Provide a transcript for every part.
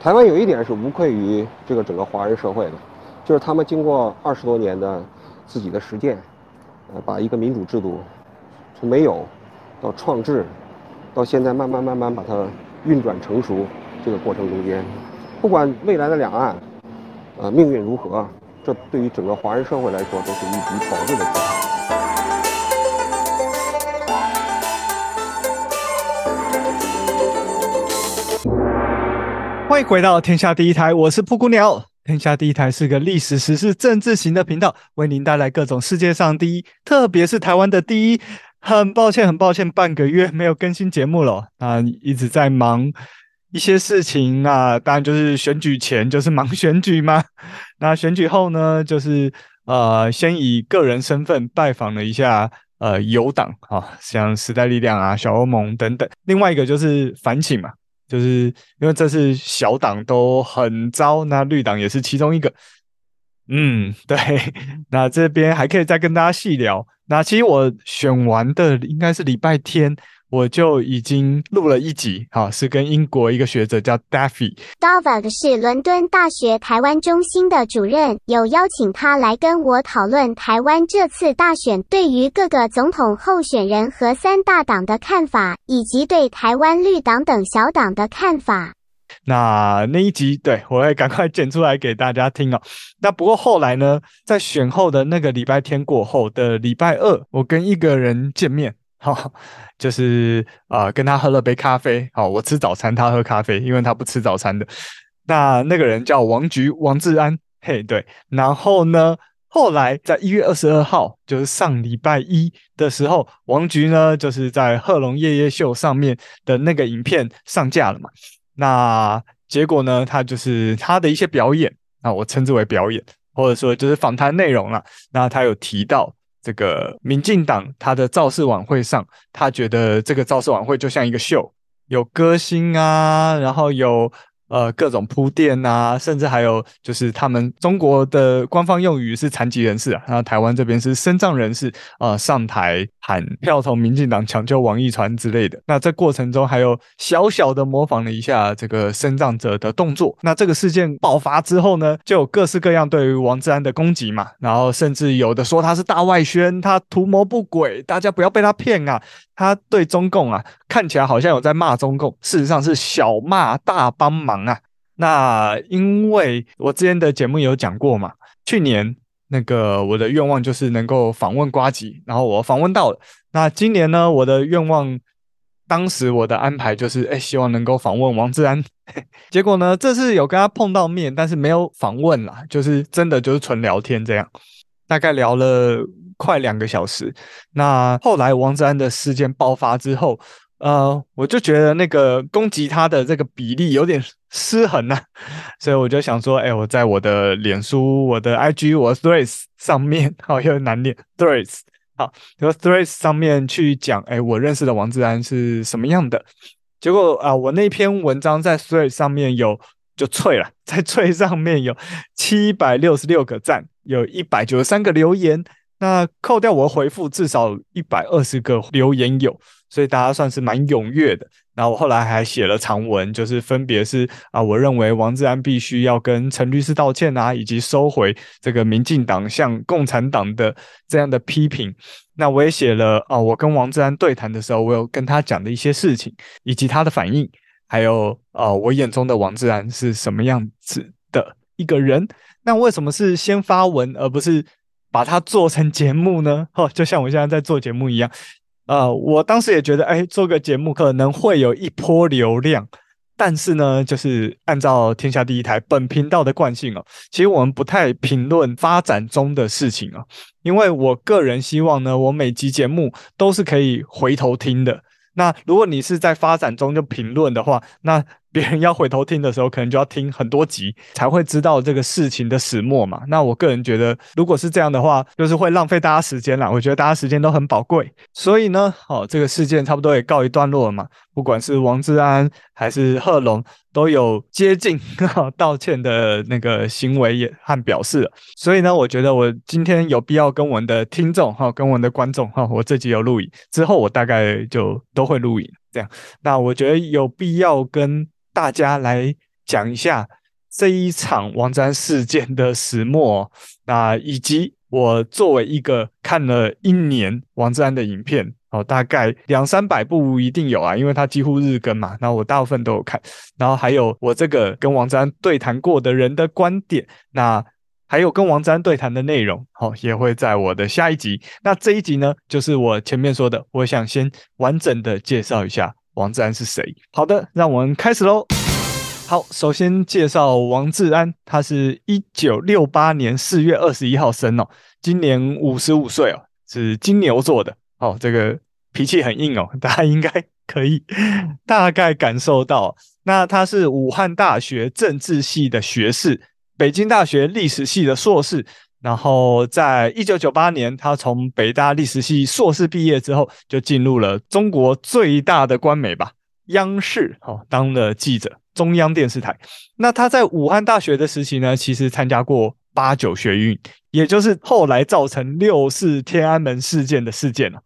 台湾有一点是无愧于这个整个华人社会的，就是他们经过二十多年的自己的实践，呃，把一个民主制度从没有到创制，到现在慢慢慢慢把它运转成熟，这个过程中间，不管未来的两岸，呃，命运如何，这对于整个华人社会来说都是一笔宝贵的资产。欢迎回到天下第一台，我是布谷鸟。天下第一台是个历史、时事、政治型的频道，为您带来各种世界上第一，特别是台湾的第一。很抱歉，很抱歉，半个月没有更新节目了。啊，一直在忙一些事情啊，当然就是选举前就是忙选举嘛。那选举后呢，就是呃，先以个人身份拜访了一下呃友党啊，像时代力量啊、小欧盟等等。另外一个就是反省嘛，就是因为这次小党都很糟，那绿党也是其中一个。嗯，对，那这边还可以再跟大家细聊。那其实我选完的应该是礼拜天，我就已经录了一集，好，是跟英国一个学者叫 Daffy。Davag 是伦敦大学台湾中心的主任，有邀请他来跟我讨论台湾这次大选对于各个总统候选人和三大党的看法，以及对台湾绿党等小党的看法。那那一集，对，我会赶快剪出来给大家听哦。那不过后来呢，在选后的那个礼拜天过后的礼拜二，我跟一个人见面，哈，就是啊、呃，跟他喝了杯咖啡。好，我吃早餐，他喝咖啡，因为他不吃早餐的。那那个人叫王菊，王志安，嘿，对。然后呢，后来在一月二十二号，就是上礼拜一的时候，王菊呢，就是在贺龙夜夜秀上面的那个影片上架了嘛。那结果呢？他就是他的一些表演啊，我称之为表演，或者说就是访谈内容了。那他有提到这个民进党他的造势晚会上，他觉得这个造势晚会就像一个秀，有歌星啊，然后有。呃，各种铺垫啊，甚至还有就是他们中国的官方用语是残疾人士啊，然后台湾这边是身障人士啊、呃，上台喊票投民进党，抢救王一川之类的。那这过程中还有小小的模仿了一下这个身障者的动作。那这个事件爆发之后呢，就有各式各样对于王志安的攻击嘛，然后甚至有的说他是大外宣，他图谋不轨，大家不要被他骗啊。他对中共啊，看起来好像有在骂中共，事实上是小骂大帮忙啊。那因为我之前的节目有讲过嘛，去年那个我的愿望就是能够访问瓜吉，然后我访问到了。那今年呢，我的愿望，当时我的安排就是，哎，希望能够访问王志安。结果呢，这次有跟他碰到面，但是没有访问啦，就是真的就是纯聊天这样，大概聊了。快两个小时，那后来王志安的事件爆发之后，呃，我就觉得那个攻击他的这个比例有点失衡呐、所以我就想说，哎、我在我的脸书、我的 IG、我的 Threads 上面，好，又难念 Threads，好，就 Threads 上面去讲，哎、我认识的王志安是什么样的。结果啊、我那篇文章在 Threads 上面有就脆了，在脆上面有七百六十六个赞，有一百九十三个留言。那扣掉我回复，至少一百二十个留言有，所以大家算是蛮踊跃的。然后我后来还写了长文，就是分别是啊，我认为王志安必须要跟陈律师道歉啊，以及收回这个民进党向共产党的这样的批评。那我也写了啊，我跟王志安对谈的时候，我有跟他讲的一些事情，以及他的反应，还有啊，我眼中的王志安是什么样子的一个人。那为什么是先发文而不是？把它做成节目呢？哦，就像我现在在做节目一样，呃，我当时也觉得，哎，做个节目可能会有一波流量，但是呢，就是按照天下第一台本频道的惯性哦，其实我们不太评论发展中的事情啊，因为我个人希望呢，我每集节目都是可以回头听的。那如果你是在发展中就评论的话，那别人要回头听的时候，可能就要听很多集才会知道这个事情的始末嘛。那我个人觉得，如果是这样的话，就是会浪费大家时间啦。我觉得大家时间都很宝贵，所以呢，好，这个事件差不多也告一段落了嘛。不管是王志安还是贺龙，都有接近 道歉的那个行为也和表示。所以呢，我觉得我今天有必要跟我们的听众哈，跟我们的观众哈，我这集有录影之后，我大概就都会录影这样。那我觉得有必要跟大家来讲一下这一场王志安事件的始末，那以及我作为一个看了一年王志安的影片。哦，大概两三百部一定有啊，因为他几乎日更嘛。然后我大部分都有看，然后还有我这个跟王志安对谈过的人的观点，那还有跟王志安对谈的内容，哦，也会在我的下一集。那这一集呢，就是我前面说的，我想先完整的介绍一下王志安是谁。好的，让我们开始喽。好，首先介绍王志安，他是一九六八年四月二十一号生哦，今年五十五岁哦，是金牛座的。哦，这个脾气很硬哦，大家应该可以大概感受到。那他是武汉大学政治系的学士，北京大学历史系的硕士。然后在一九九八年，他从北大历史系硕士毕业之后，就进入了中国最大的官媒吧，央视，哦，当了记者，中央电视台。那他在武汉大学的时期呢，其实参加过。八九学运，也就是后来造成六四天安门事件的事件了。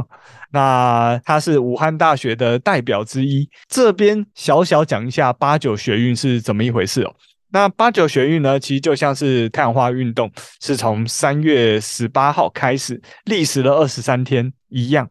那他是武汉大学的代表之一。这边小小讲一下八九学运是怎么一回事哦。那八九学运呢，其实就像是太阳花运动，是从三月十八号开始，历时了二十三天一样。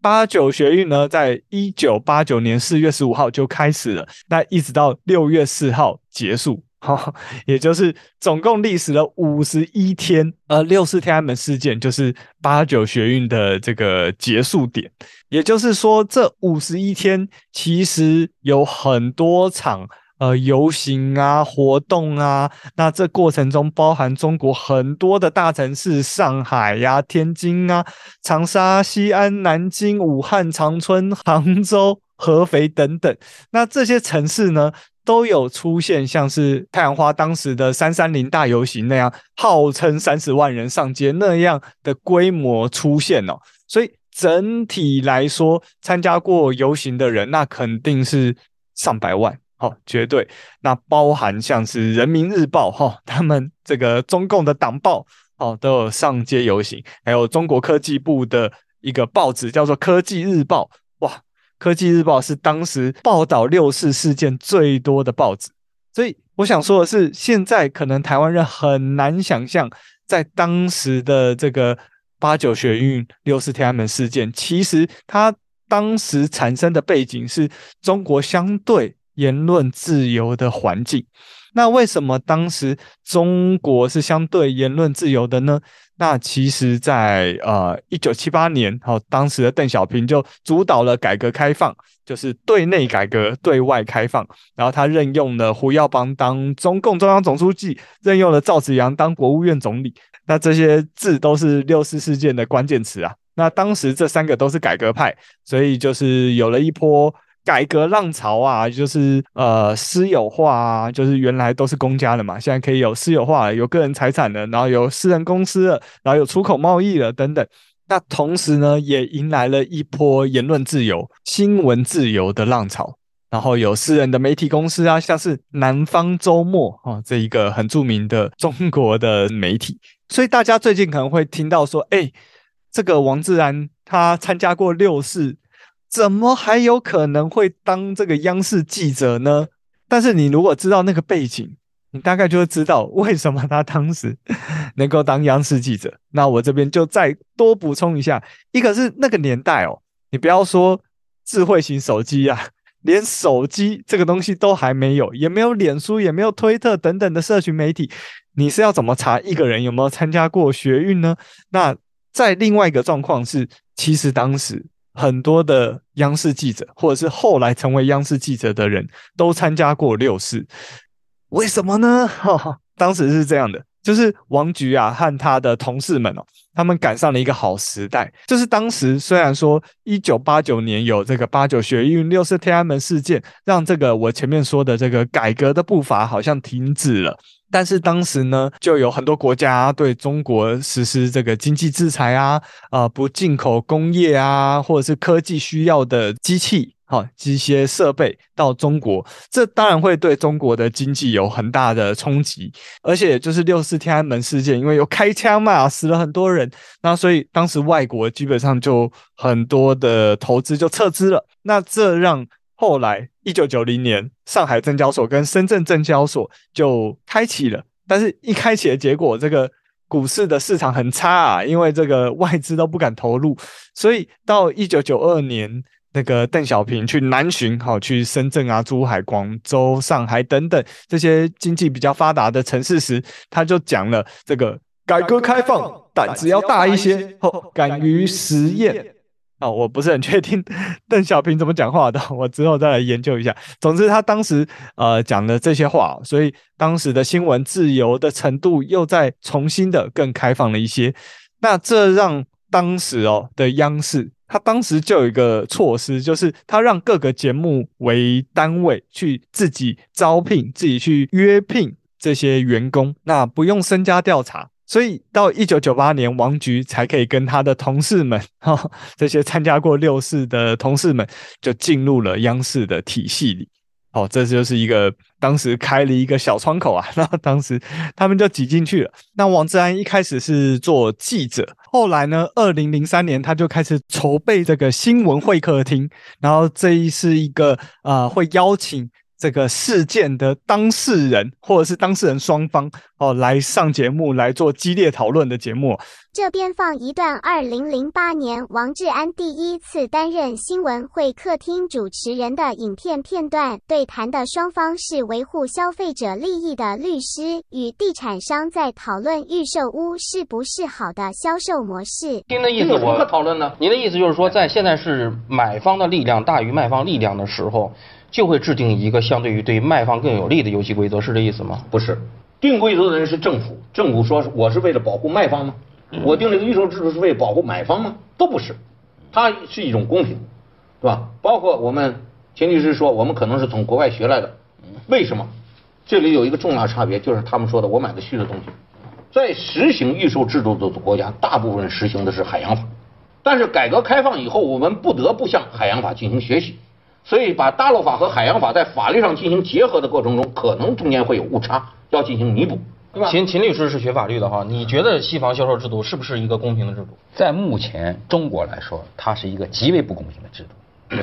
八九学运呢，在一九八九年四月十五号就开始了，那一直到六月四号结束。好，也就是总共历时了五十一天，呃，六四天安门事件就是八九学运的这个结束点。也就是说，这五十一天其实有很多场呃游行啊、活动啊。那这过程中包含中国很多的大城市，上海呀、天津啊、长沙、西安、南京、武汉、长春、杭州、合肥等等。那这些城市呢，都有出现像是太阳花当时的三三零大游行那样，号称三十万人上街那样的规模出现哦，所以整体来说，参加过游行的人那肯定是上百万，哦，绝对。那包含像是人民日报哈，他们这个中共的党报哦，都有上街游行，还有中国科技部的一个报纸叫做科技日报，哇。科技日报是当时报道六四事件最多的报纸，所以我想说的是，现在可能台湾人很难想象，在当时的这个八九学运、六四天安门事件，其实它当时产生的背景是中国相对言论自由的环境。那为什么当时中国是相对言论自由的呢？那其实在，呃一九七八年，好、哦，当时的邓小平就主导了改革开放，就是对内改革、对外开放。然后他任用了胡耀邦当中共中央总书记，任用了赵紫阳当国务院总理。那这些字都是六四事件的关键词啊。那当时这三个都是改革派，所以就是有了一波。改革浪潮啊，就是呃私有化啊，就是原来都是公家的嘛，现在可以有私有化了，有个人财产了，然后有私人公司了，然后有出口贸易了等等。那同时呢，也迎来了一波言论自由、新闻自由的浪潮，然后有私人的媒体公司啊，像是南方周末啊，这一个很著名的中国的媒体。所以大家最近可能会听到说，哎，这个王志安他参加过六四。怎么还有可能会当这个央视记者呢？但是你如果知道那个背景，你大概就会知道为什么他当时 能够当央视记者。那我这边就再多补充一下，一个是那个年代哦，你不要说智慧型手机啊，连手机这个东西都还没有，也没有脸书，也没有推特等等的社群媒体，你是要怎么查一个人有没有参加过学运呢？那在另外一个状况是，其实当时。很多的央视记者，或者是后来成为央视记者的人都参加过六四，为什么呢？哈 哈，当时是这样的，就是王菊啊和他的同事们哦，他们赶上了一个好时代，就是当时虽然说一九八九年有这个八九学运、六四天安门事件，让这个我前面说的这个改革的步伐好像停止了。但是当时呢，就有很多国家对中国实施这个经济制裁啊，啊、不进口工业啊，或者是科技需要的机器、好机械设备到中国，这当然会对中国的经济有很大的冲击。而且就是六四天安门事件，因为有开枪嘛，死了很多人，那所以当时外国基本上就很多的投资就撤资了。那这让后来一九九零年，上海证交所跟深圳证交所就开启了，但是一开启的结果，这个股市的市场很差啊，因为这个外资都不敢投入，所以到一九九二年，那个邓小平去南巡，好去深圳啊、珠海、广州、上海等等这些经济比较发达的城市时，他就讲了这个改革开放胆子要大一些，哦，敢于实验。哦，我不是很确定 邓小平怎么讲话的，我之后再来研究一下。总之，他当时呃讲的这些话，所以当时的新闻自由的程度又再重新的更开放了一些。那这让当时哦的央视，他当时就有一个措施，就是他让各个节目为单位去自己招聘、自己去约聘这些员工，那不用身家调查。所以到一九九八年，王菊才可以跟他的同事们，哈，这些参加过六四的同事们，就进入了央视的体系里。哦，这就是一个当时开了一个小窗口啊，那当时他们就挤进去了。那王志安一开始是做记者，后来呢，二零零三年他就开始筹备这个新闻会客厅，然后这一是一个、呃，会邀请。这个事件的当事人或者是当事人双方哦，来上节目来做激烈讨论的节目。这边放一段二零零八年王志安第一次担任新闻会客厅主持人的影片片段。对谈的双方是维护消费者利益的律师与地产商，在讨论预售屋是不是好的销售模式。您的意思我讨论呢？您的意思就是说，在现在是买方的力量大于卖方力量的时候。就会制定一个相对于对卖方更有利的游戏规则，是这意思吗？不是，定规则的人是政府。政府说我是为了保护卖方吗？我定这个预售制度是为了保护买方吗？都不是，它是一种公平，对吧？包括我们秦律师说，我们可能是从国外学来的，为什么？这里有一个重大差别，就是他们说的我买的虚的东西，在实行预售制度的国家，大部分实行的是海洋法，但是改革开放以后，我们不得不向海洋法进行学习。所以，把大陆法和海洋法在法律上进行结合的过程中，可能中间会有误差，要进行弥补，对吧？秦秦律师是学法律的哈，你觉得西方销售制度是不是一个公平的制度？在目前中国来说，它是一个极为不公平的制度。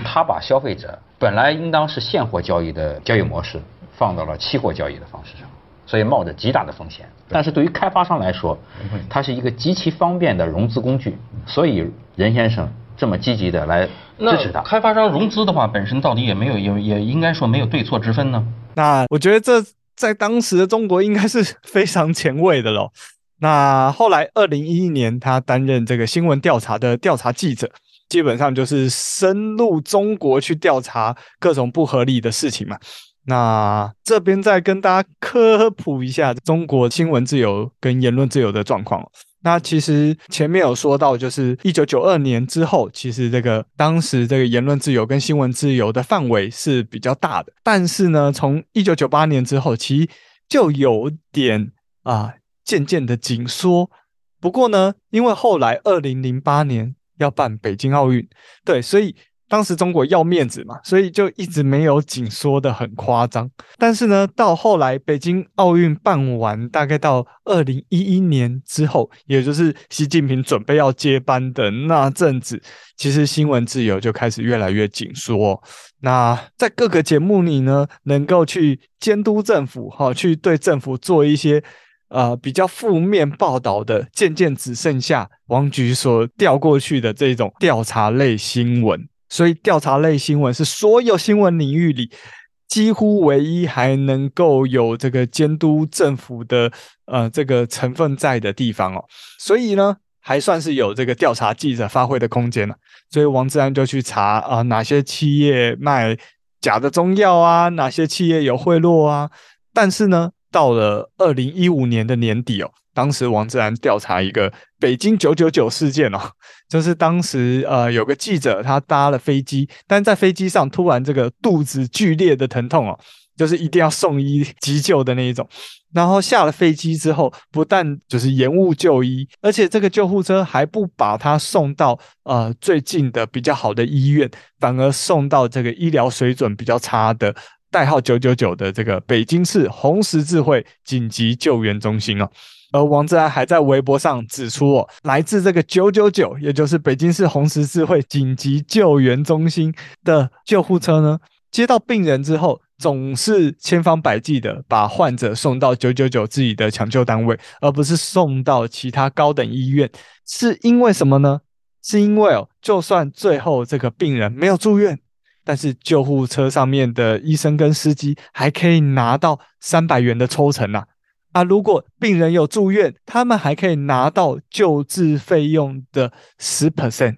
它把消费者本来应当是现货交易的交易模式，放到了期货交易的方式上，所以冒着极大的风险。但是对于开发商来说，它是一个极其方便的融资工具。所以任先生。这么积极的来支持他，开发商融资的话，本身到底也没有，也也应该说没有对错之分呢。那我觉得这在当时的中国应该是非常前卫的喽。那后来二零一一年，他担任这个新闻调查的调查记者，基本上就是深入中国去调查各种不合理的事情嘛。那这边再跟大家科普一下中国新闻自由跟言论自由的状况。那其实前面有说到，就是一九九二年之后，其实这个当时这个言论自由跟新闻自由的范围是比较大的。但是呢，从一九九八年之后，其实就有点啊渐渐的紧缩。不过呢，因为后来二零零八年要办北京奥运，对，所以。当时中国要面子嘛，所以就一直没有紧缩的很夸张。但是呢，到后来北京奥运办完，大概到二零一一年之后，也就是习近平准备要接班的那阵子，其实新闻自由就开始越来越紧缩。那在各个节目里呢，能够去监督政府，哈，去对政府做一些呃比较负面报道的，渐渐只剩下王菊所调过去的这种调查类新闻。所以，调查类新闻是所有新闻领域里几乎唯一还能够有这个监督政府的呃这个成分在的地方哦。所以呢，还算是有这个调查记者发挥的空间了。所以，王志安就去查啊，哪些企业卖假的中药啊，哪些企业有贿赂啊。但是呢，到了二零一五年的年底哦。当时王志安调查一个北京九九九事件哦，就是当时呃有个记者他搭了飞机，但在飞机上突然这个肚子剧烈的疼痛哦，就是一定要送医急救的那一种。然后下了飞机之后，不但就是延误就医，而且这个救护车还不把他送到呃最近的比较好的医院，反而送到这个医疗水准比较差的代号九九九的这个北京市红十字会紧急救援中心哦。而王志安还在微博上指出，哦，来自这个九九九，也就是北京市红十字会紧急救援中心的救护车呢，接到病人之后，总是千方百计的把患者送到九九九自己的抢救单位，而不是送到其他高等医院，是因为什么呢？是因为哦，就算最后这个病人没有住院，但是救护车上面的医生跟司机还可以拿到三百元的抽成呐。啊，如果病人有住院，他们还可以拿到救治费用的十 percent。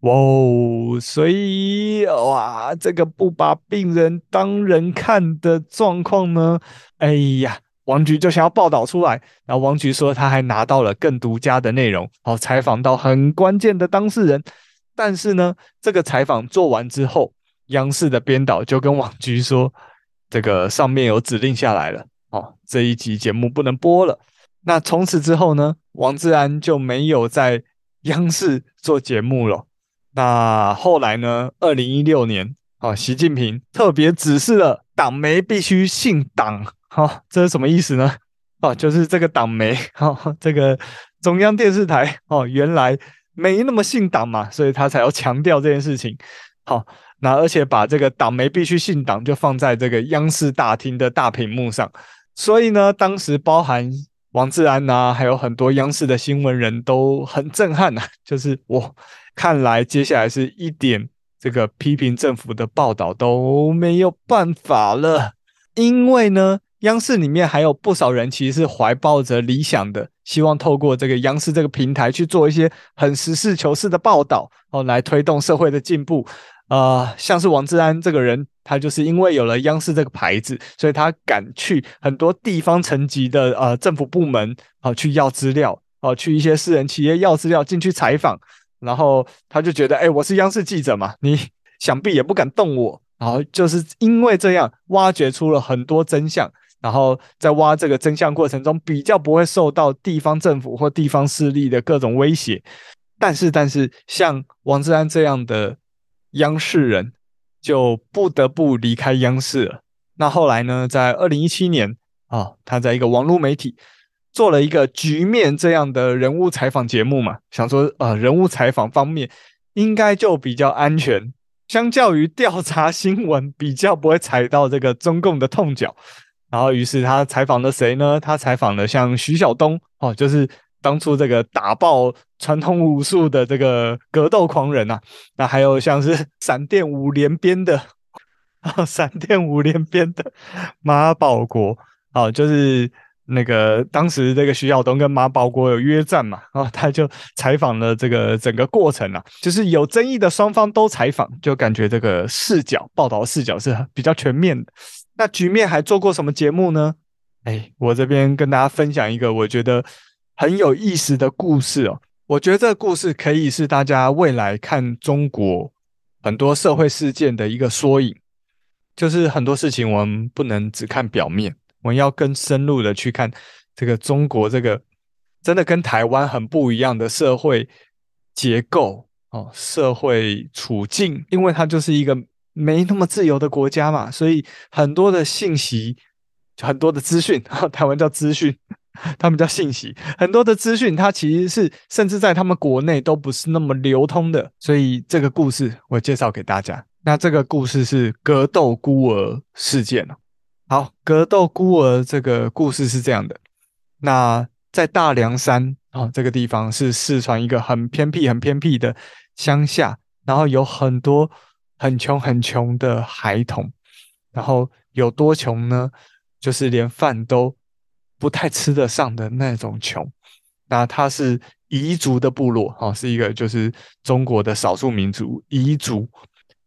哇哦，所以哇，这个不把病人当人看的状况呢，哎呀，王局就想要报道出来。然后王局说他还拿到了更独家的内容，好，采访到很关键的当事人。但是呢，这个采访做完之后，央视的编导就跟王局说，这个上面有指令下来了，这一集节目不能播了。那从此之后呢，王志安就没有在央视做节目了。那后来呢？二零一六年，啊，习近平特别指示了党媒必须姓党，哈，这是什么意思呢？哦，就是这个党媒，哈，这个中央电视台，哦，原来没那么姓党嘛，所以他才要强调这件事情。好，那而且把这个党媒必须姓党就放在这个央视大厅的大屏幕上，所以呢，当时包含王志安呐，还有很多央视的新闻人都很震撼呐，就是我。看来接下来是一点这个批评政府的报道都没有办法了，因为呢，央视里面还有不少人其实是怀抱着理想的，希望透过这个央视这个平台去做一些很实事求是的报道，哦，来推动社会的进步。呃，像是王志安这个人，他就是因为有了央视这个牌子，所以他敢去很多地方层级的呃政府部门，啊，去要资料，啊，去一些私人企业要资料进去采访。然后他就觉得，哎，我是央视记者嘛，你 想必也不敢动我。然后就是因为这样，挖掘出了很多真相。然后在挖这个真相过程中，比较不会受到地方政府或地方势力的各种威胁。但是，但是像王志安这样的央视人，就不得不离开央视了。那后来呢，在二零一七年啊，他在一个网络媒体。做了一个局面这样的人物采访节目嘛，想说呃人物采访方面应该就比较安全，相较于调查新闻比较不会踩到这个中共的痛脚。然后于是他采访了谁呢？他采访了像徐晓东哦，就是当初这个打爆传统武术的这个格斗狂人啊。那还有像是 闪电五连鞭的啊，闪电五连鞭的马保国哦，就是。那个当时这个徐晓东跟马保国有约战嘛，然后他就采访了这个整个过程啊，就是有争议的双方都采访，就感觉这个视角报道视角是比较全面的。那局面还做过什么节目呢？哎，我这边跟大家分享一个我觉得很有意思的故事哦。我觉得这个故事可以是大家未来看中国很多社会事件的一个缩影，就是很多事情我们不能只看表面。我们要更深入的去看这个中国这个真的跟台湾很不一样的社会结构哦，社会处境，因为它就是一个没那么自由的国家嘛，所以很多的信息，很多的资讯，台湾叫资讯，他们叫信息，很多的资讯它其实是甚至在他们国内都不是那么流通的，所以这个故事我介绍给大家。那这个故事是格斗孤儿事件。好，格斗孤儿这个故事是这样的。那在大凉山啊、哦，这个地方是四川一个很偏僻、很偏僻的乡下，然后有很多很穷、很穷的孩童。然后有多穷呢？就是连饭都不太吃得上的那种穷。那他是彝族的部落哈、是一个就是中国的少数民族彝族。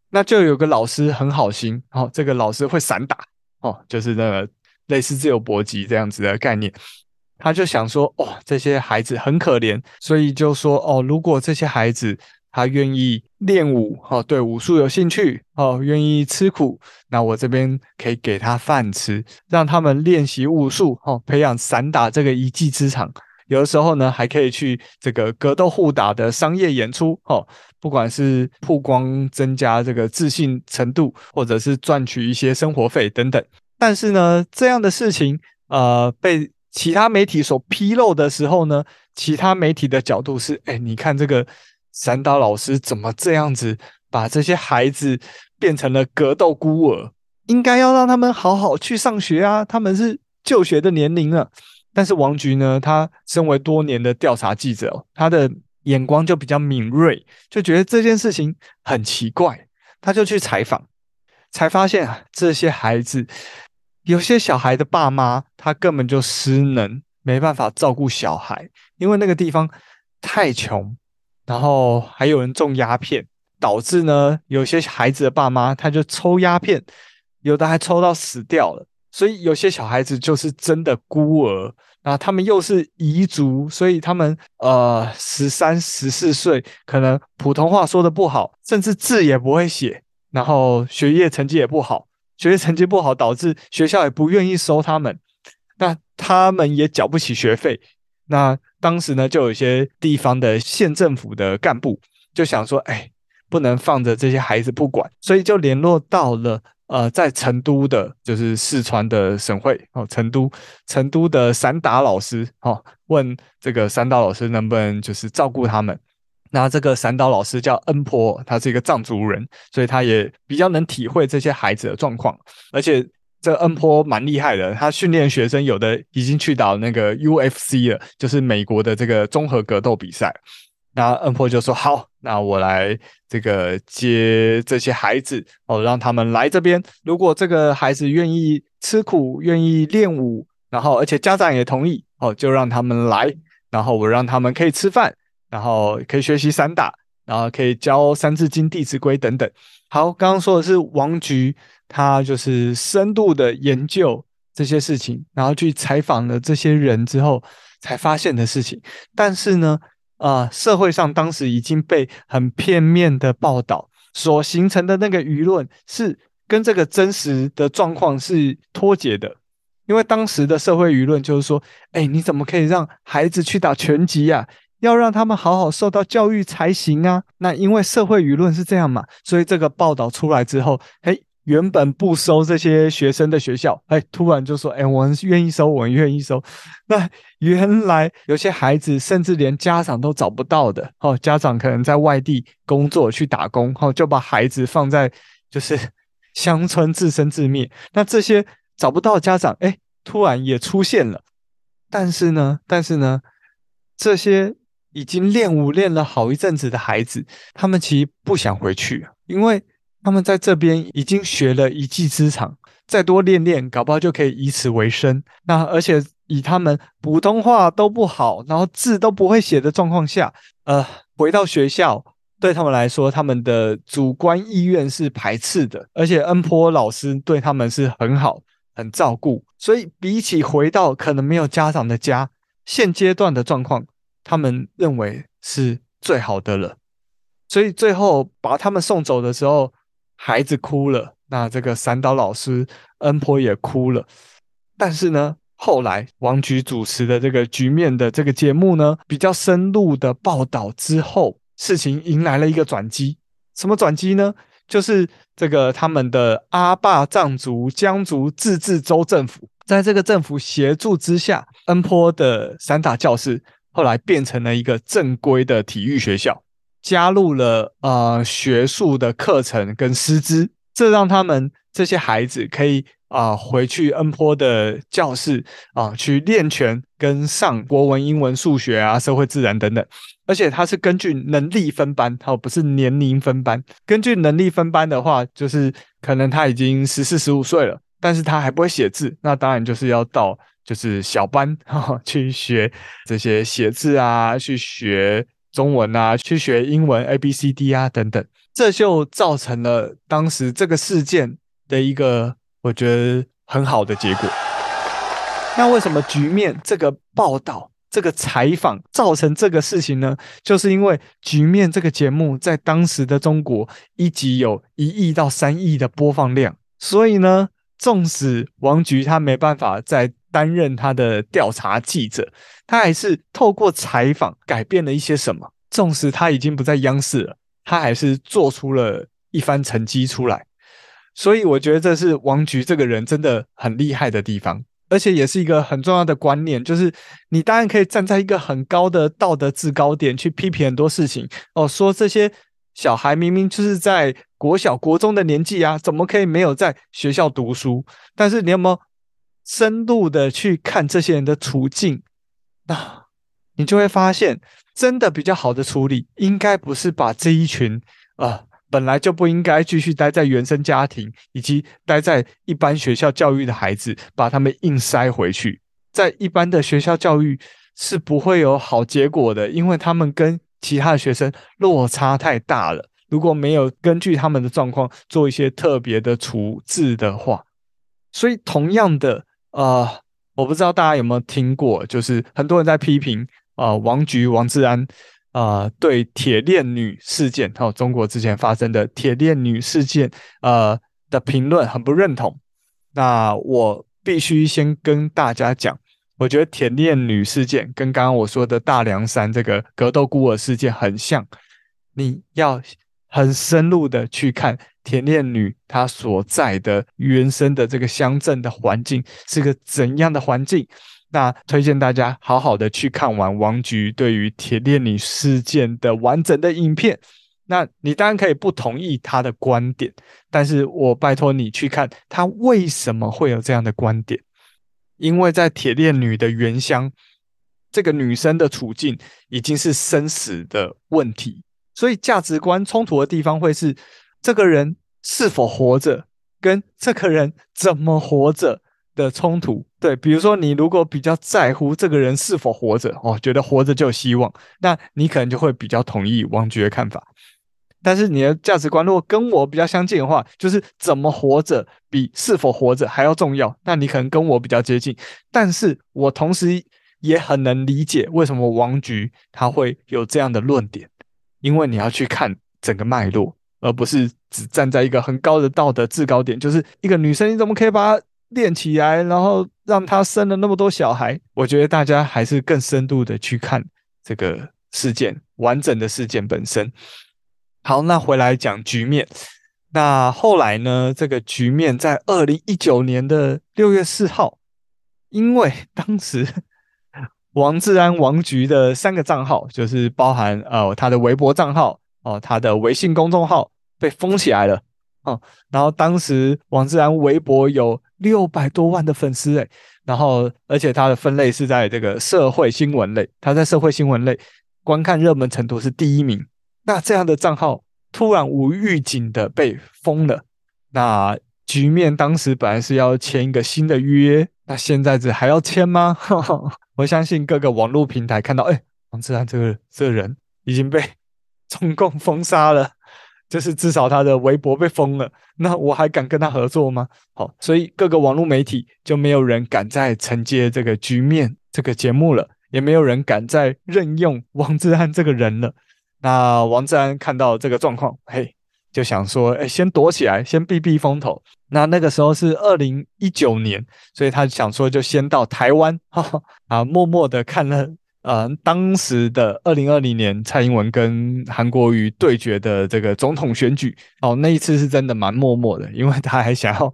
那就有个老师很好心，哦，这个老师会散打。哦，就是那个类似自由搏击这样子的概念，他就想说，哦，这些孩子很可怜，所以就说，哦，如果这些孩子他愿意练武，哦，对武术有兴趣，哦，愿意吃苦，那我这边可以给他饭吃，让他们练习武术，哦，培养散打这个一技之长。有的时候呢，还可以去这个格斗互打的商业演出，哦，不管是曝光增加这个自信程度，或者是赚取一些生活费等等。但是呢，这样的事情，呃，被其他媒体所披露的时候呢，其他媒体的角度是，哎，你看这个散打老师怎么这样子把这些孩子变成了格斗孤儿，应该要让他们好好去上学啊，他们是就学的年龄了。但是王菊呢，他身为多年的调查记者，他的眼光就比较敏锐，就觉得这件事情很奇怪，他就去采访，才发现啊，这些孩子，有些小孩的爸妈他根本就失能，没办法照顾小孩，因为那个地方太穷，然后还有人种鸦片，导致呢，有些孩子的爸妈他就抽鸦片，有的还抽到死掉了。所以有些小孩子就是真的孤儿，那他们又是彝族，所以他们呃十三十四岁，可能普通话说得不好，甚至字也不会写，然后学业成绩也不好，学业成绩不好导致学校也不愿意收他们，那他们也缴不起学费。那当时呢，就有一些地方的县政府的干部就想说，哎，不能放着这些孩子不管，所以就联络到了。呃，在成都的，就是四川的省会哦，成都，成都的散打老师哦，问这个散打老师能不能就是照顾他们。那这个散打老师叫恩婆，他是一个藏族人，所以他也比较能体会这些孩子的状况。而且这恩波蛮厉害的，他训练学生有的已经去到那个 UFC 了，就是美国的这个综合格斗比赛。那恩波就说好，那我来这个接这些孩子哦，让他们来这边。如果这个孩子愿意吃苦，愿意练武，然后而且家长也同意哦，就让他们来。然后我让他们可以吃饭，然后可以学习散打，然后可以教《三字经》《弟子规》等等。好，刚刚说的是王菊，他就是深度的研究这些事情，然后去采访了这些人之后才发现的事情。但是呢，啊、社会上当时已经被很片面的报道所形成的那个舆论，是跟这个真实的状况是脱节的。因为当时的社会舆论就是说，哎，你怎么可以让孩子去打拳击呀？要让他们好好受到教育才行啊。那因为社会舆论是这样嘛，所以这个报道出来之后，嘿。原本不收这些学生的学校，哎，突然就说，哎，我们愿意收，我们愿意收。那原来有些孩子甚至连家长都找不到的，哦，家长可能在外地工作去打工，哦，就把孩子放在就是 乡村自生自灭。那这些找不到家长，哎，突然也出现了。但是呢，但是呢，这些已经练武练了好一阵子的孩子，他们其实不想回去，因为。他们在这边已经学了一技之长，再多练练，搞不好就可以以此为生。那而且以他们普通话都不好，然后字都不会写的状况下，呃，回到学校对他们来说，他们的主观意愿是排斥的。而且恩波老师对他们是很好，很照顾，所以比起回到可能没有家长的家，现阶段的状况，他们认为是最好的了。所以最后把他们送走的时候。孩子哭了，那这个散打老师恩波也哭了。但是呢，后来王菊主持的这个局面的这个节目呢，比较深入的报道之后，事情迎来了一个转机。什么转机呢？就是这个他们的阿坝藏族江族自治州政府，在这个政府协助之下，恩波的散打教室后来变成了一个正规的体育学校。加入了呃学术的课程跟师资，这让他们这些孩子可以啊、呃、回去恩坡的教室啊、去练拳跟上国文、英文、数学啊、社会、自然等等。而且他是根据能力分班，他不是年龄分班。根据能力分班的话，就是可能他已经十四、十五岁了，但是他还不会写字，那当然就是要到就是小班哈哈去学这些写字啊，去学。中文啊，去学英文 A B C D 啊等等，这就造成了当时这个事件的一个我觉得很好的结果。那为什么局面这个报道、这个采访造成这个事情呢？就是因为局面这个节目在当时的中国一集有一亿到三亿的播放量，所以呢，纵使王菊他没办法在。担任他的调查记者，他还是透过采访改变了一些什么。纵使他已经不在央视了，他还是做出了一番成绩出来。所以我觉得这是王菊这个人真的很厉害的地方，而且也是一个很重要的观念，就是你当然可以站在一个很高的道德制高点去批评很多事情哦，说这些小孩明明就是在国小、国中的年纪啊，怎么可以没有在学校读书？但是你有没有深入的去看这些人的处境？那你就会发现，真的比较好的处理，应该不是把这一群啊、呃、本来就不应该继续待在原生家庭以及待在一般学校教育的孩子，把他们硬塞回去。在一般的学校教育是不会有好结果的，因为他们跟其他的学生落差太大了。如果没有根据他们的状况做一些特别的处置的话，所以同样的，呃，我不知道大家有没有听过，就是很多人在批评啊、呃，王菊、王志安啊、呃，对铁链女事件，还有中国之前发生的铁链女事件，呃的评论很不认同。那我必须先跟大家讲，我觉得铁链女事件跟刚刚我说的大凉山这个格斗孤儿事件很像，你要。很深入的去看铁链女她所在的原生的这个乡镇的环境是个怎样的环境？那推荐大家好好的去看完王菊对于铁链女事件的完整的影片。那你当然可以不同意她的观点，但是我拜托你去看她为什么会有这样的观点，因为在铁链女的原乡，这个女生的处境已经是生死的问题。所以价值观冲突的地方会是这个人是否活着，跟这个人怎么活着的冲突。对，比如说你如果比较在乎这个人是否活着，哦，觉得活着就有希望，那你可能就会比较同意王菊的看法。但是你的价值观如果跟我比较相近的话，就是怎么活着比是否活着还要重要，那你可能跟我比较接近。但是我同时也很能理解为什么王菊他会有这样的论点。因为你要去看整个脉络，而不是只站在一个很高的道德制高点。就是一个女生，你怎么可以把她练起来，然后让她生了那么多小孩？我觉得大家还是更深度的去看这个事件，完整的事件本身。好，那回来讲局面。那后来呢？这个局面在二零一九年的六月四号，因为当时。王志安、王菊的三个账号，就是包含呃他的微博账号哦，他的微信公众号被封起来了哦。然后当时王志安微博有六百多万的粉丝诶，然后而且他的分类是在这个社会新闻类，他在社会新闻类观看热门程度是第一名。那这样的账号突然无预警的被封了，那局面当时本来是要签一个新的约，那现在这还要签吗？我相信各个网络平台看到，哎，王志安这个这个人已经被 中共封杀了，就是至少他的微博被封了，那我还敢跟他合作吗？好，所以各个网络媒体就没有人敢再承接这个局面这个节目了，也没有人敢再任用王志安这个人了。那王志安看到这个状况，嘿。就想说，哎，先躲起来，先避避风头。那那个时候是二零一九年，所以他想说，就先到台湾，哈哈啊，默默的看了，呃，当时的二零二零年蔡英文跟韩国瑜对决的这个总统选举。哦，那一次是真的蛮默默的，因为他还想要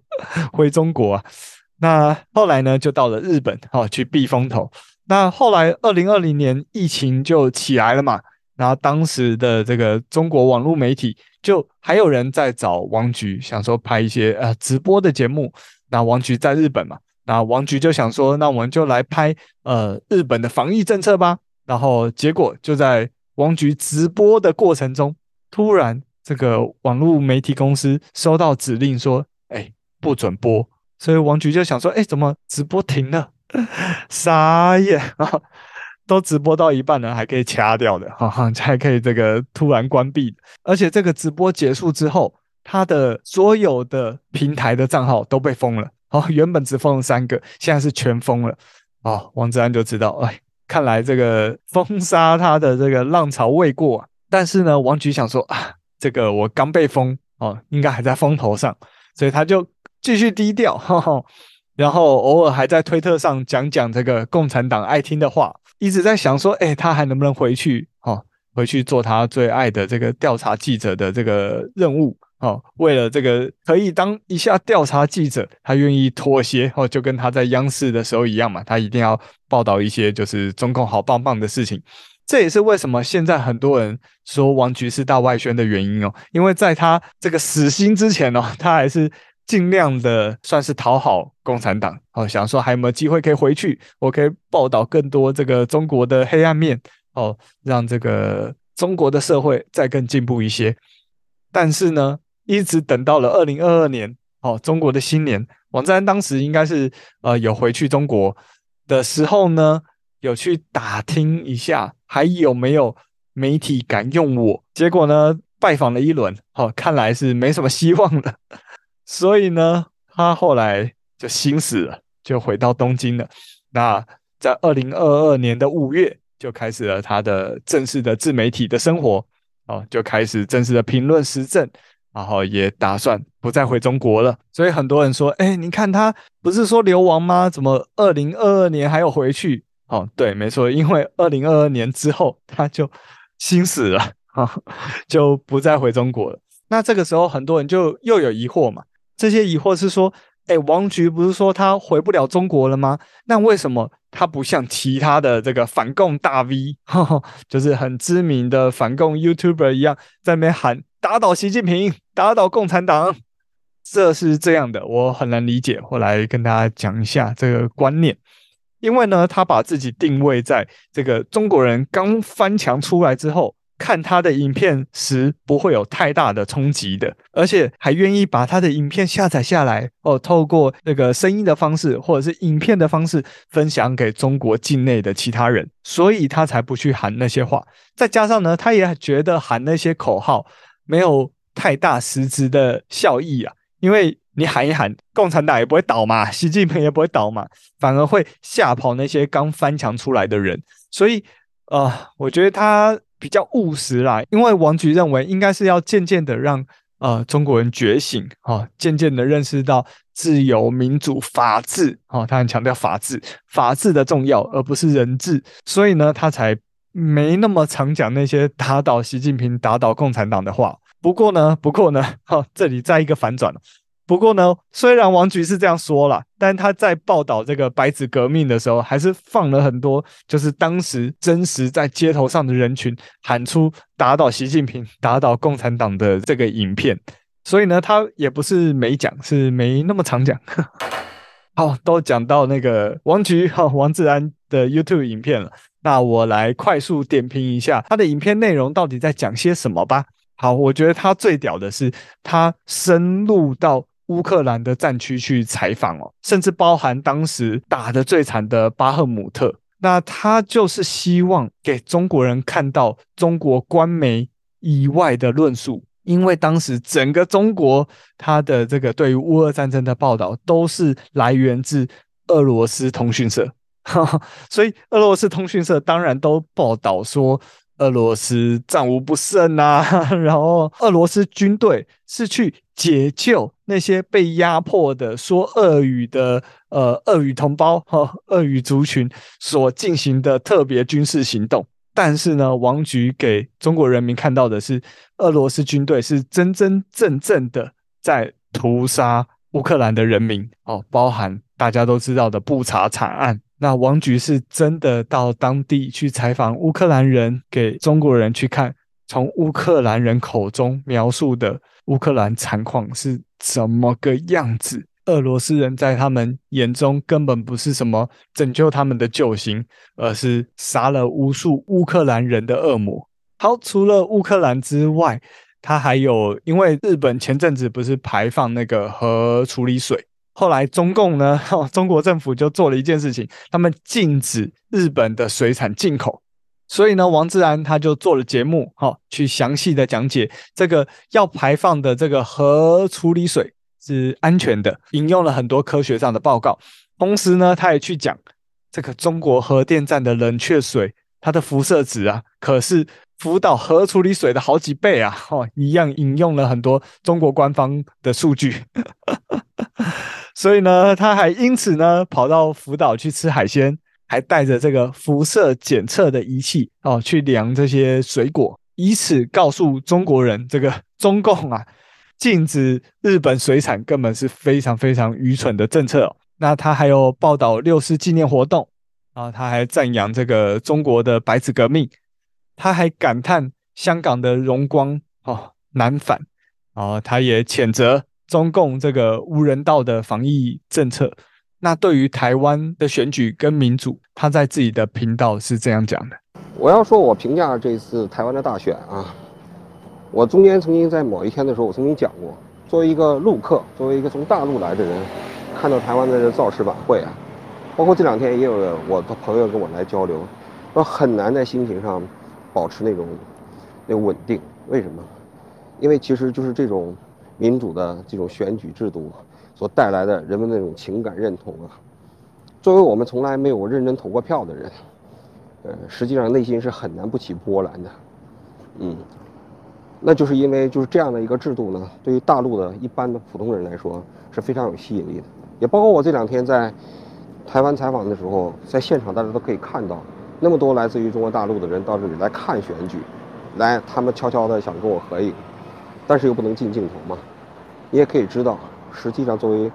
回中国啊。那后来呢，就到了日本，哦，去避风头。那后来二零二零年疫情就起来了嘛。然后当时的这个中国网络媒体就还有人在找王菊，想说拍一些呃直播的节目。那王菊在日本嘛，那王菊就想说，那我们就来拍呃日本的防疫政策吧。然后结果就在王菊直播的过程中，突然这个网络媒体公司收到指令说，哎，不准播。所以王菊就想说，哎，怎么直播停了？傻眼啊！都直播到一半了，还可以掐掉的，哈哈，还可以这个突然关闭。而且这个直播结束之后，他的所有的平台的账号都被封了。哦，原本只封了三个，现在是全封了。哦，王志安就知道，哎，看来这个封杀他的这个浪潮未过。但是呢，王菊想说啊，这个我刚被封，哦，应该还在风头上，所以他就继续低调，哈哈。然后偶尔还在推特上讲讲这个共产党爱听的话。一直在想说，哎，他还能不能回去？哦，回去做他最爱的这个调查记者的这个任务？哦，为了这个可以当一下调查记者，他愿意妥协。哦，就跟他在央视的时候一样嘛，他一定要报道一些就是中共好棒棒的事情。这也是为什么现在很多人说王菊是大外宣的原因哦，因为在他这个死心之前哦，他还是尽量的算是讨好共产党。哦，想说还有没有机会可以回去，我可以报道更多这个中国的黑暗面。哦，让这个中国的社会再更进步一些。但是呢，一直等到了二零二二年哦，中国的新年，王志安当时应该是呃有回去中国的时候呢，有去打听一下还有没有媒体敢用我，结果呢拜访了一轮，哦，看来是没什么希望了，所以呢他后来就心死了，就回到东京了。那在二零二二年的五月就开始了他的正式的自媒体的生活。哦，就开始正式的评论时政，然后也打算不再回中国了。所以很多人说，哎，你看他不是说流亡吗？怎么二零二二年还要回去？哦，对，没错，因为二零二二年之后他就心死了，哈，就不再回中国了。那这个时候很多人就又有疑惑嘛，这些疑惑是说，哎，王菊不是说他回不了中国了吗？那为什么？他不像其他的这个反共大 V，呵 呵就是很知名的反共 YouTuber 一样，在那边喊打倒习近平，打倒共产党。这是这样的，我很难理解。我来跟大家讲一下这个观念，因为呢，他把自己定位在这个中国人刚翻墙出来之后。看他的影片时不会有太大的冲击的，而且还愿意把他的影片下载下来哦，透过那个声音的方式或者是影片的方式分享给中国境内的其他人，所以他才不去喊那些话。再加上呢，他也觉得喊那些口号没有太大实质的效益啊，因为你喊一喊，共产党也不会倒嘛，习近平也不会倒嘛，反而会吓跑那些刚翻墙出来的人。所以，呃，我觉得他。比较务实啦，因为王菊认为应该是要渐渐的让呃中国人觉醒哈，渐渐的认识到自由、民主、法治哈，他很强调法治，法治的重要，而不是人治，所以呢，他才没那么常讲那些打倒习近平、打倒共产党的话。不过呢，不过呢，哈，这里再一个反转。不过呢，虽然王菊是这样说了，但他在报道这个白纸革命的时候，还是放了很多，就是当时真实在街头上的人群喊出“打倒习近平，打倒共产党”的这个影片。所以呢，他也不是没讲，是没那么常讲。好，都讲到那个王菊哈王志安的 YouTube 影片了，那我来快速点评一下他的影片内容到底在讲些什么吧。好，我觉得他最屌的是他深入到。乌克兰的战区去采访哦，甚至包含当时打得最惨的巴赫姆特。那他就是希望给中国人看到中国官媒以外的论述，因为当时整个中国他的这个对于乌俄战争的报道都是来源自俄罗斯通讯社，所以俄罗斯通讯社当然都报道说。俄罗斯战无不胜啊，然后俄罗斯军队是去解救那些被压迫的说俄语的呃俄语同胞 和俄语族群所进行的特别军事行动。但是呢，王菊给中国人民看到的是，俄罗斯军队是真真正正的在屠杀乌克兰的人民哦，包含大家都知道的布查惨案。那王菊是真的到当地去采访乌克兰人，给中国人去看，从乌克兰人口中描述的乌克兰惨况是怎么个样子。俄罗斯人在他们眼中根本不是什么拯救他们的救星，而是杀了无数乌克兰人的恶魔。好，除了乌克兰之外，他还有，因为日本前阵子不是排放那个核处理水。后来中共呢，中国政府就做了一件事情，他们禁止日本的水产进口。所以呢，王自然他就做了节目，哈，去详细的讲解这个要排放的这个核处理水是安全的，引用了很多科学上的报告。同时呢，他也去讲这个中国核电站的冷却水，它的辐射值啊，可是福岛核处理水的好几倍啊，哈，一样引用了很多中国官方的数据。所以呢，他还因此呢跑到福岛去吃海鲜，还带着这个辐射检测的仪器哦去量这些水果，以此告诉中国人，这个中共啊禁止日本水产根本是非常非常愚蠢的政策哦。那他还有报道六四纪念活动啊，他还赞扬这个中国的白纸革命，他还感叹香港的荣光哦难返，啊，他也谴责中共这个无人道的防疫政策。那对于台湾的选举跟民主，他在自己的频道是这样讲的：我要说，我评价这次台湾的大选啊，我中间曾经在某一天的时候，我曾经讲过，作为一个陆客，作为一个从大陆来的人，看到台湾的这造势晚会啊，包括这两天也有我的朋友跟我来交流，说很难在心情上保持那种那稳定。为什么？因为其实就是这种民主的这种选举制度所带来的人们那种情感认同啊。作为我们从来没有认真投过票的人，呃，实际上内心是很难不起波澜的。嗯，那就是因为就是这样的一个制度呢，对于大陆的一般的普通人来说是非常有吸引力的。也包括我这两天在台湾采访的时候，在现场大家都可以看到，那么多来自于中国大陆的人到这里来看选举，来他们悄悄的想跟我合影，但是又不能进镜头嘛。你也可以知道，实际上作为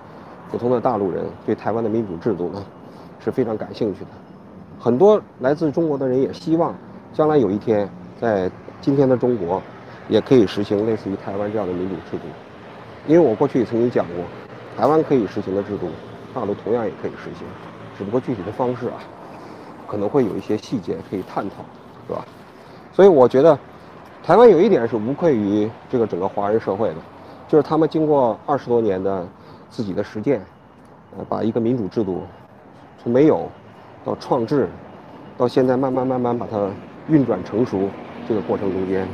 普通的大陆人，对台湾的民主制度呢是非常感兴趣的。很多来自中国的人也希望，将来有一天在今天的中国，也可以实行类似于台湾这样的民主制度。因为我过去也曾经讲过。台湾可以实行的制度，大陆同样也可以实行，只不过具体的方式啊，可能会有一些细节可以探讨，是吧？所以我觉得，台湾有一点是无愧于这个整个华人社会的，就是他们经过二十多年的自己的实践，呃，把一个民主制度从没有到创制，到现在慢慢慢慢把它运转成熟，这个过程中间，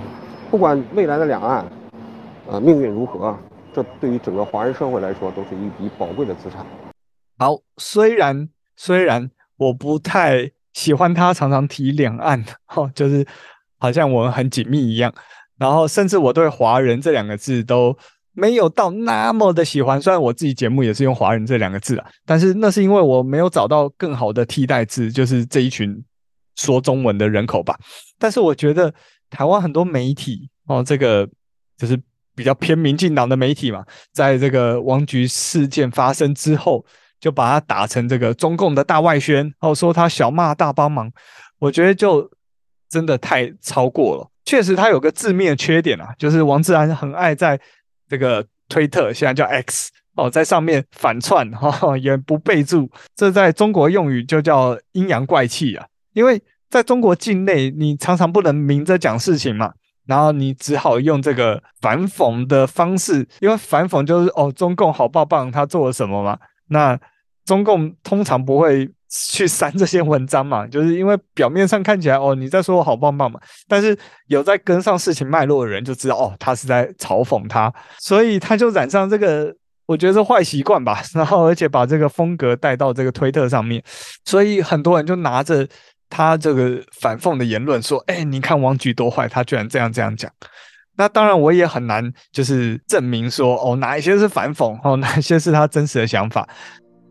不管未来的两岸，呃，命运如何。这对于整个华人社会来说，都是一笔宝贵的资产。好，虽然虽然我不太喜欢他常常提两岸，哦，就是好像我们很紧密一样，然后甚至我对“华人”这两个字都没有到那么的喜欢。虽然我自己节目也是用“华人”这两个字啊，但是那是因为我没有找到更好的替代字，就是这一群说中文的人口吧。但是我觉得台湾很多媒体哦，这个就是。比较偏民进党的媒体嘛，在这个王菊事件发生之后，就把他打成这个中共的大外宣，然后说他小骂大帮忙，我觉得就真的太超过了。确实，他有个致命的缺点啊，就是王志安很爱在这个推特，现在叫 X 哦，在上面反串哈，也不备注，这在中国用语就叫阴阳怪气啊。因为在中国境内，你常常不能明着讲事情嘛。然后你只好用这个反讽的方式，因为反讽就是哦，中共好棒棒，他做了什么嘛？那中共通常不会去删这些文章嘛，就是因为表面上看起来哦，你在说我好棒棒嘛，但是有在跟上事情脉络的人就知道哦，他是在嘲讽他，所以他就染上这个，我觉得是坏习惯吧。然后而且把这个风格带到这个推特上面，所以很多人就拿着。他这个反讽的言论说：“哎，你看王菊多坏，他居然这样这样讲。那当然，我也很难就是证明说哦，哪一些是反讽，哦，哪一些是他真实的想法。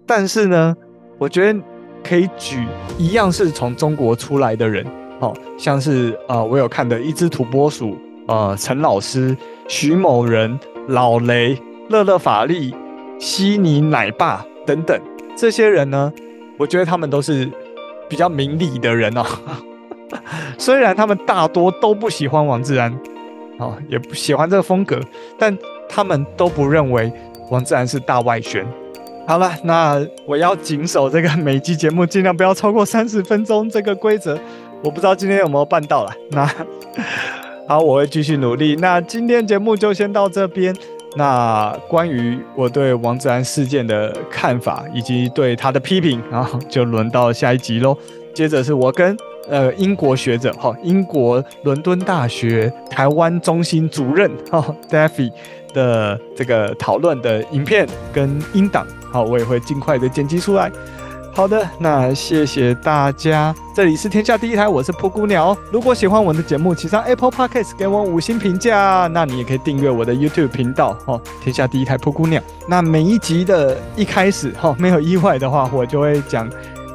但是呢，我觉得可以举一样是从中国出来的人，哦，像是呃，我有看的一只土拨鼠，呃，陈老师、徐某人、老雷、乐乐法力、悉尼奶爸等等这些人呢，我觉得他们都是。”比较明理的人哦，虽然他们大多都不喜欢王志安，哦，也不喜欢这个风格，但他们都不认为王志安是大外宣。好了，那我要谨守这个每集节目尽量不要超过三十分钟这个规则，我不知道今天有没有办到了。那 好，我会继续努力。那今天节目就先到这边。那关于我对王志安事件的看法，以及对他的批评，然后就轮到下一集喽。接着是我跟呃英国学者哈，英国伦敦大学台湾中心主任哈 Daffy 的这个讨论的影片跟音档，好，我也会尽快的剪辑出来。好的，那谢谢大家。这里是天下第一台，我是噗咕鸟。如果喜欢我的节目，请上 Apple Podcast 给我五星评价。那你也可以订阅我的 YouTube 频道哦，天下第一台噗咕鸟。那每一集的一开始哈，没有意外的话，我就会讲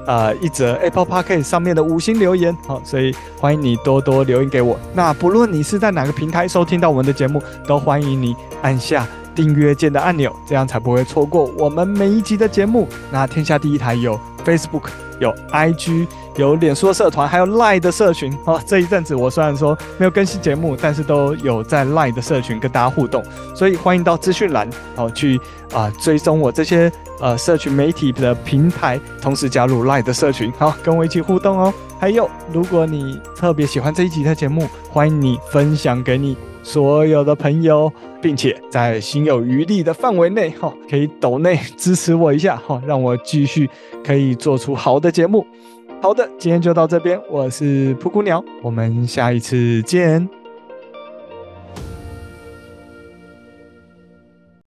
呃一则 Apple Podcast 上面的五星留言。好，所以欢迎你多多留言给我。那不论你是在哪个平台收听到我们的节目，都欢迎你按下。订阅键的按钮，这样才不会错过我们每一集的节目。那天下第一台有 Facebook、有 IG，有脸书的社团，还有 Line 的社群。哦，这一阵子我虽然说没有更新节目，但是都有在 Line 的社群跟大家互动，所以欢迎到资讯栏哦去啊、追踪我这些呃社群媒体的平台，同时加入 Line 的社群，好跟我一起互动哦。还有，如果你特别喜欢这一集的节目，欢迎你分享给你所有的朋友，并且在心有余力的范围内，哈，可以抖内支持我一下，哈，让我继续可以做出好的节目。好的，今天就到这边，我是蒲谷鸟，我们下一次见。